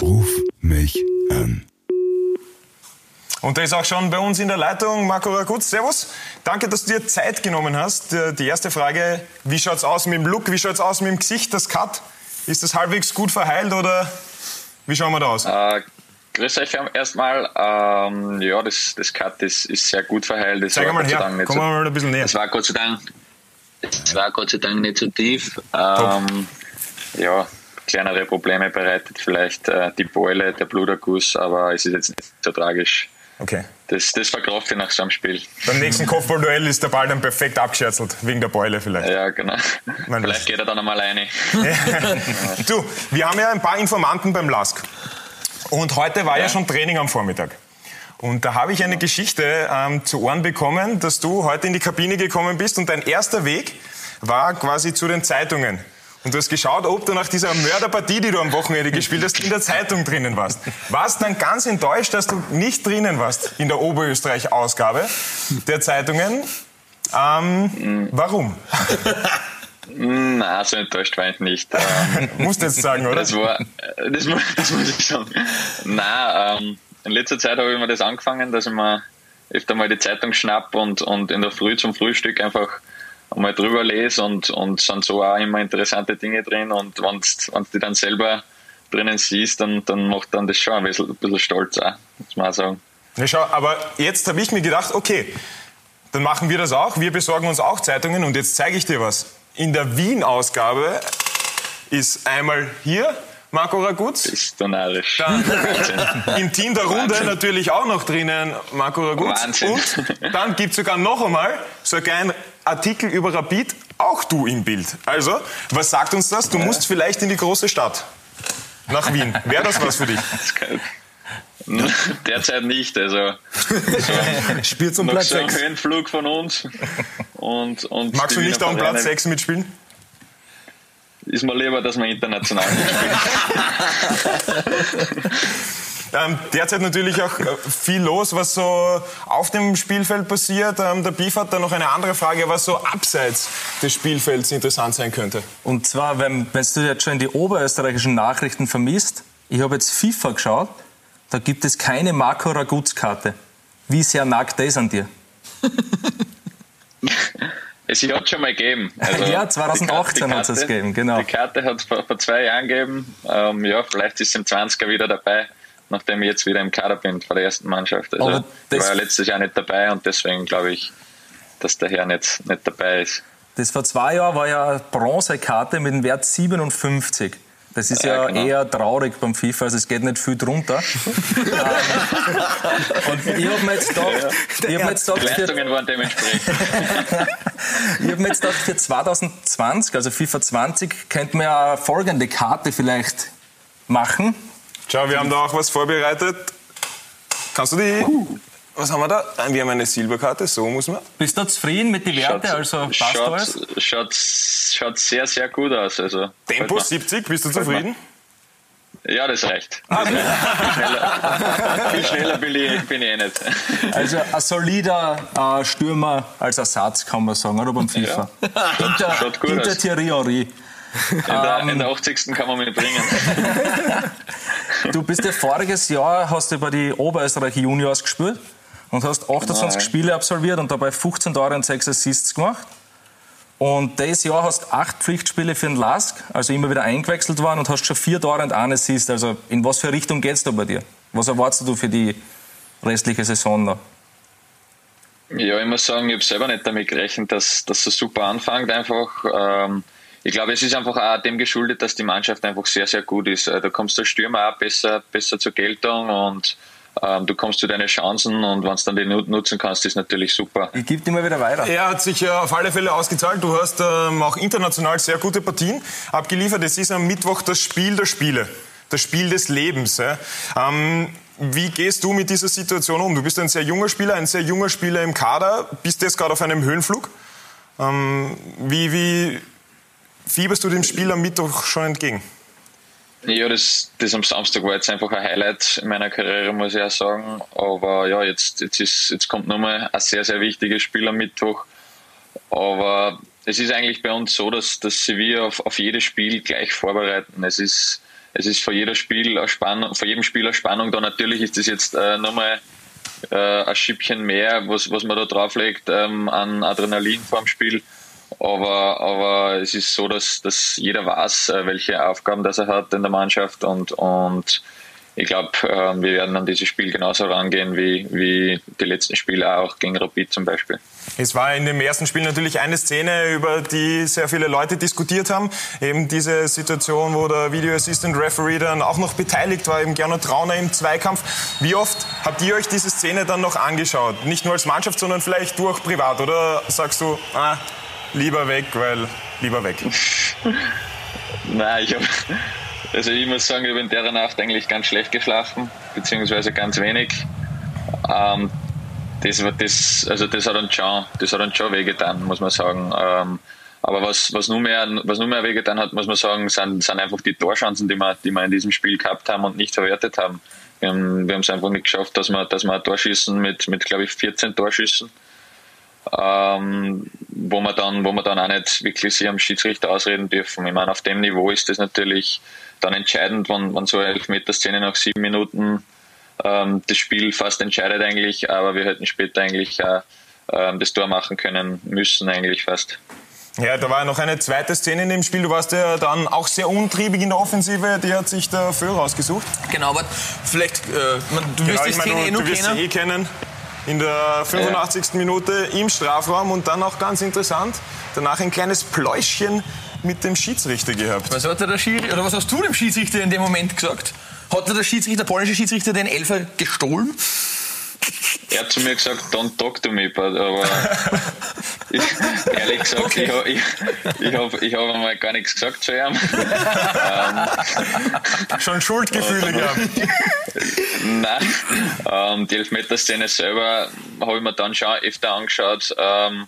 Ruf mich an. Und der ist auch schon bei uns in der Leitung, Marco Raguz. Servus. Danke, dass du dir Zeit genommen hast. Die erste Frage, wie schaut's aus mit dem Look, wie schaut's aus mit dem Gesicht, das Cut? Ist das halbwegs gut verheilt oder wie schauen wir da aus? Äh, grüß euch erstmal. Ähm, ja, das, das Cut ist, ist sehr gut verheilt. Das Zeig war mal her, kommen wir so, mal ein bisschen näher. Das war Gott sei Dank, war Gott sei Dank nicht so tief. Ähm, ja, kleinere Probleme bereitet vielleicht äh, die Beule, der Bluterguss, aber es ist jetzt nicht so tragisch. Okay. Das, das verkraft ich nach so einem Spiel. Beim nächsten Kopfballduell ist der Ball dann perfekt abgescherzelt, wegen der Beule vielleicht. Ja, genau. Mein vielleicht geht er dann einmal rein. Du, wir haben ja ein paar Informanten beim LASK. Und heute war ja, schon Training am Vormittag. Und da habe ich eine Geschichte ähm, zu Ohren bekommen, dass du heute in die Kabine gekommen bist und dein erster Weg war quasi zu den Zeitungen. Und du hast geschaut, ob du nach dieser Mörderpartie, die du am Wochenende gespielt hast, in der Zeitung drinnen warst. Warst dann ganz enttäuscht, dass du nicht drinnen warst in der Oberösterreich-Ausgabe der Zeitungen. Ähm, warum? Na, so enttäuscht war ich nicht. Ähm, Musst du jetzt sagen, oder? Das war, das, mu- das muss ich sagen. Nein, ähm, in letzter Zeit habe ich mir das angefangen, dass ich mir öfter mal die Zeitung schnapp und, und in der Früh zum Frühstück einfach einmal drüber lese und, und sind so auch immer interessante Dinge drin und wenn du die dann selber drinnen siehst, dann, dann macht dann das schon ein bisschen, ein bisschen stolz auch, muss man auch sagen. Ja, schau, aber jetzt habe ich mir gedacht, okay, dann machen wir das auch. Wir besorgen uns auch Zeitungen und jetzt zeige ich dir was. In der Wien-Ausgabe ist einmal hier Marco Raguz. Ist dann narrisch. Dann im Team der Runde Wahnsinn. natürlich auch noch drinnen Marco Raguz. Wahnsinn. Und dann gibt es sogar noch einmal so einen kleinen Artikel über Rapid, auch du im Bild. Also, was sagt uns das? Du musst vielleicht in die große Stadt. Nach Wien. Wäre das was für dich? Derzeit nicht, also Spielt zum Platz so ein 6. Höhenflug von uns. Und, und Magst du nicht auch um Platz Vereine- 6 mitspielen? Ist mir lieber, dass wir international mitspielen. Ähm, derzeit natürlich auch äh, viel los, was so auf dem Spielfeld passiert. Ähm, der Beef hat da noch eine andere Frage, was so abseits des Spielfelds interessant sein könnte. Und zwar, wenn, wenn du jetzt schon die oberösterreichischen Nachrichten vermisst, ich habe jetzt FIFA geschaut, da gibt es keine Marco Raguz-Karte. Wie sehr nagt das an dir? Es hat schon mal gegeben. Also Ja, die 2018 Karte- hat's es gegeben, genau. Die Karte hat es vor, vor zwei Jahren gegeben. Ähm, ja, vielleicht ist im 20er wieder dabei, nachdem ich jetzt wieder im Kader bin vor der ersten Mannschaft. Also, Aber das- war ja letztes Jahr nicht dabei und deswegen glaube ich, dass der Herr nicht, nicht dabei ist. Das vor zwei Jahren war ja eine Bronzekarte mit dem Wert 57. Das ist ja, Ja, genau. eher traurig beim FIFA, also es geht nicht viel drunter. Und ich habe mir jetzt gedacht, ich hab mir jetzt gedacht für, ich hab mir jetzt gedacht, für 2020, also FIFA 20, könnte man ja folgende Karte vielleicht machen. Schau, wir haben da auch was vorbereitet. Kannst du die... Was haben wir da? Wir haben eine Silberkarte, so muss man. Bist du zufrieden mit den Werten? Also passt schaut, alles? Schaut, schaut sehr, sehr gut aus. Also, Tempo gefällt mir. 70, bist du zufrieden? Ja, das reicht. Ah, Das reicht. Viel schneller, viel schneller bin, ich, bin ich eh nicht. Also ein solider äh, Stürmer als Ersatz, kann man sagen, oder beim FIFA. Hinter, Schaut gut hinter aus. Thierry Henry. In der, Ähm. in der 80. kann man mich bringen. Du bist ja voriges Jahr, hast du bei die Oberösterreich Juniors gespielt und hast 28 Genau, ja. Spiele absolviert und dabei 15 Tore und 6 Assists gemacht. Und dieses Jahr hast du acht Pflichtspiele für den LASK, also immer wieder eingewechselt worden und hast schon vier Tore und einen Assist. Also in was für Richtung geht's da bei dir? Was erwartest du für die restliche Saison noch? Ja, ich muss sagen, ich habe selber nicht damit gerechnet, dass, dass es super anfängt einfach. Ähm, ich glaube, es ist einfach auch dem geschuldet, dass die Mannschaft einfach sehr, sehr gut ist. Äh, Da kommst du als Stürmer auch besser, besser zur Geltung und ähm, du kommst zu deinen Chancen und wenn du dann die nut- nutzen kannst, ist natürlich super. Ich gebe dir mal wieder weiter. Er hat sich äh, auf alle Fälle ausgezahlt. Du hast ähm, auch international sehr gute Partien abgeliefert. Es ist am Mittwoch das Spiel der Spiele, das Spiel des Lebens. Ja. Ähm, wie gehst du mit dieser Situation um? Du bist ein sehr junger Spieler, ein sehr junger Spieler im Kader, bist jetzt gerade auf einem Höhenflug. Ähm, wie, wie fieberst du dem Spiel am Mittwoch schon entgegen? Ja, das, das am Samstag war jetzt einfach ein Highlight in meiner Karriere, muss ich auch sagen. Aber ja, jetzt, jetzt, ist, jetzt kommt nochmal ein sehr, sehr wichtiges Spiel am Mittwoch. Aber es ist eigentlich bei uns so, dass, dass wir auf, auf jedes Spiel gleich vorbereiten. Es ist, es ist vor jeder Spiel Spannung, vor jedem Spiel eine Spannung da. Natürlich ist das jetzt äh, nochmal äh, ein Schippchen mehr, was, was man da drauflegt ähm, an Adrenalin vor dem Spiel. Aber, aber es ist so, dass, dass jeder weiß, äh, welche Aufgaben das er hat in der Mannschaft und, und ich glaube, ähm, wir werden an dieses Spiel genauso rangehen wie, wie die letzten Spiele auch gegen Rapid zum Beispiel. Es war in dem ersten Spiel natürlich eine Szene, über die sehr viele Leute diskutiert haben. Eben diese Situation, wo der Video Assistant Referee dann auch noch beteiligt war, eben Gernot Trauner im Zweikampf. Wie oft habt ihr euch diese Szene dann noch angeschaut? Nicht nur als Mannschaft, sondern vielleicht auch privat? Oder sagst du, ah, lieber weg, weil lieber weg? Nein, ich habe also ich muss sagen, ich habe in der Nacht eigentlich ganz schlecht geschlafen, beziehungsweise ganz wenig. Ähm, das, das, also das hat uns schon, das hat uns schon wehgetan, muss man sagen. Ähm, aber was, was, nur mehr, was nur mehr wehgetan hat, muss man sagen, sind, sind einfach die Torchancen, die wir, die wir in diesem Spiel gehabt haben und nicht verwertet haben. Wir haben wir es einfach nicht geschafft, dass wir, dass wir ein Torschießen mit, mit glaube ich, 14 Torschüssen, ähm, wo wir dann, wo wir dann auch nicht wirklich sich am Schiedsrichter ausreden dürfen. Ich meine, auf dem Niveau ist das natürlich dann entscheidend, wenn, wenn so eine Elfmeterszene nach sieben Minuten ähm, das Spiel fast entscheidet eigentlich, aber wir hätten später eigentlich äh, äh, das Tor machen können müssen eigentlich fast. Ja, da war noch eine zweite Szene in dem Spiel. Du warst ja dann auch sehr untriebig in der Offensive. Die hat sich der Föhr rausgesucht. Genau, aber vielleicht, äh, du wirst genau, die Szene meine, eh du wirst eh kennen. In der 85. Ja. Minute im Strafraum und dann auch ganz interessant, danach ein kleines Pläuschchen mit dem Schiedsrichter gehabt. Was hat der Schiri oder was hast du dem Schiedsrichter in dem Moment gesagt? Hat der Schiedsrichter, der polnische Schiedsrichter den Elfer gestohlen? Er hat zu mir gesagt, don't talk to me, aber ich, ehrlich gesagt, okay. ich, ich, ich habe ich hab einmal gar nichts gesagt zu ihm. ähm, Schon Schuldgefühle gehabt? Nein, ähm, die Elfmeterszene selber habe ich mir dann schon öfter angeschaut. Ähm,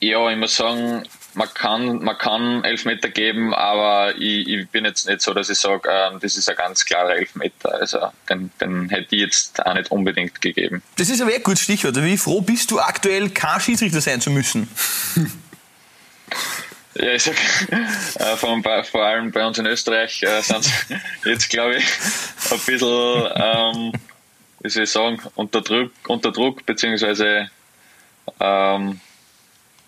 ja, ich muss sagen, man kann, man kann Elfmeter geben, aber ich, ich bin jetzt nicht so, dass ich sage, ähm, das ist ein ganz klarer Elfmeter. Also den, den hätte ich jetzt auch nicht unbedingt gegeben. Das ist aber ein gutes Stichwort. Wie froh bist du aktuell, kein Schiedsrichter sein zu müssen? Ja, ich sag, äh, vor, vor, allem bei uns in Österreich äh, sind jetzt, glaube ich, ein bisschen, ähm, wie soll ich sagen, unter Druck, unter Druck beziehungsweise ähm,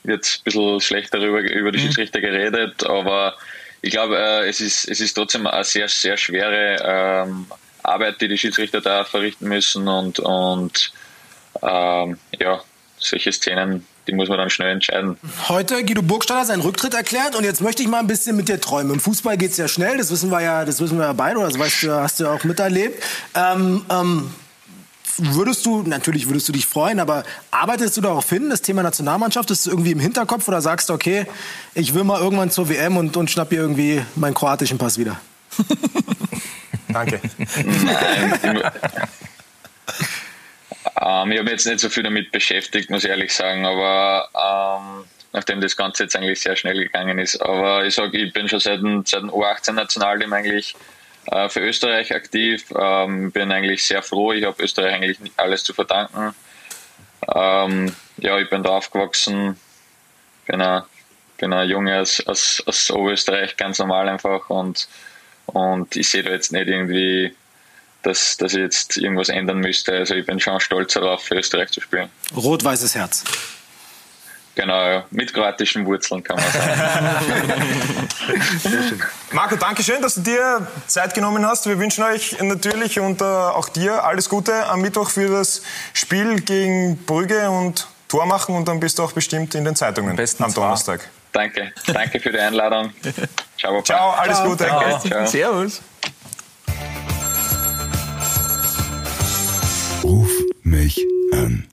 wird ein bisschen schlecht darüber über die mhm. Schiedsrichter geredet, aber ich glaube, äh, es, ist, es ist trotzdem eine sehr, sehr schwere ähm, Arbeit, die die Schiedsrichter da verrichten müssen und, und ähm, ja, solche Szenen, die muss man dann schnell entscheiden. Heute Guido Burgstaller seinen Rücktritt erklärt und jetzt möchte ich mal ein bisschen mit dir träumen. Im Fußball geht es ja schnell, das wissen wir ja, das wissen wir ja beide, oder das weißt du, hast du ja auch miterlebt. Ähm, ähm, würdest du, natürlich würdest du dich freuen, aber arbeitest du darauf hin, das Thema Nationalmannschaft, ist es irgendwie im Hinterkopf oder sagst du, okay, ich will mal irgendwann zur WM und, und schnapp hier irgendwie meinen kroatischen Pass wieder? Danke. Nein, ähm, ich habe jetzt nicht so viel damit beschäftigt, muss ich ehrlich sagen, aber ähm, nachdem das Ganze jetzt eigentlich sehr schnell gegangen ist. Aber ich sage, ich bin schon seit dem, seit dem U18-Nationalteam eigentlich äh, für Österreich aktiv. Ähm, bin eigentlich sehr froh. Ich habe Österreich eigentlich alles zu verdanken. Ähm, ja, ich bin da aufgewachsen. Bin ein, bin ein Junge aus, aus, aus Oberösterreich, ganz normal einfach. Und, und ich sehe da jetzt nicht irgendwie, dass, dass ich jetzt irgendwas ändern müsste. Also ich bin schon stolz darauf, für Österreich zu spielen. Rot-weißes Herz. Genau, mit kroatischen Wurzeln kann man sagen. Marco, danke schön, dass du dir Zeit genommen hast. Wir wünschen euch natürlich und äh, auch dir alles Gute am Mittwoch für das Spiel gegen Brügge und Tor machen und dann bist du auch bestimmt in den Zeitungen Besten am Donnerstag. Danke, danke für die Einladung. Ciao, Papa. Ciao, alles Ciao. Gute. Danke. Ciao. Servus. Mich an.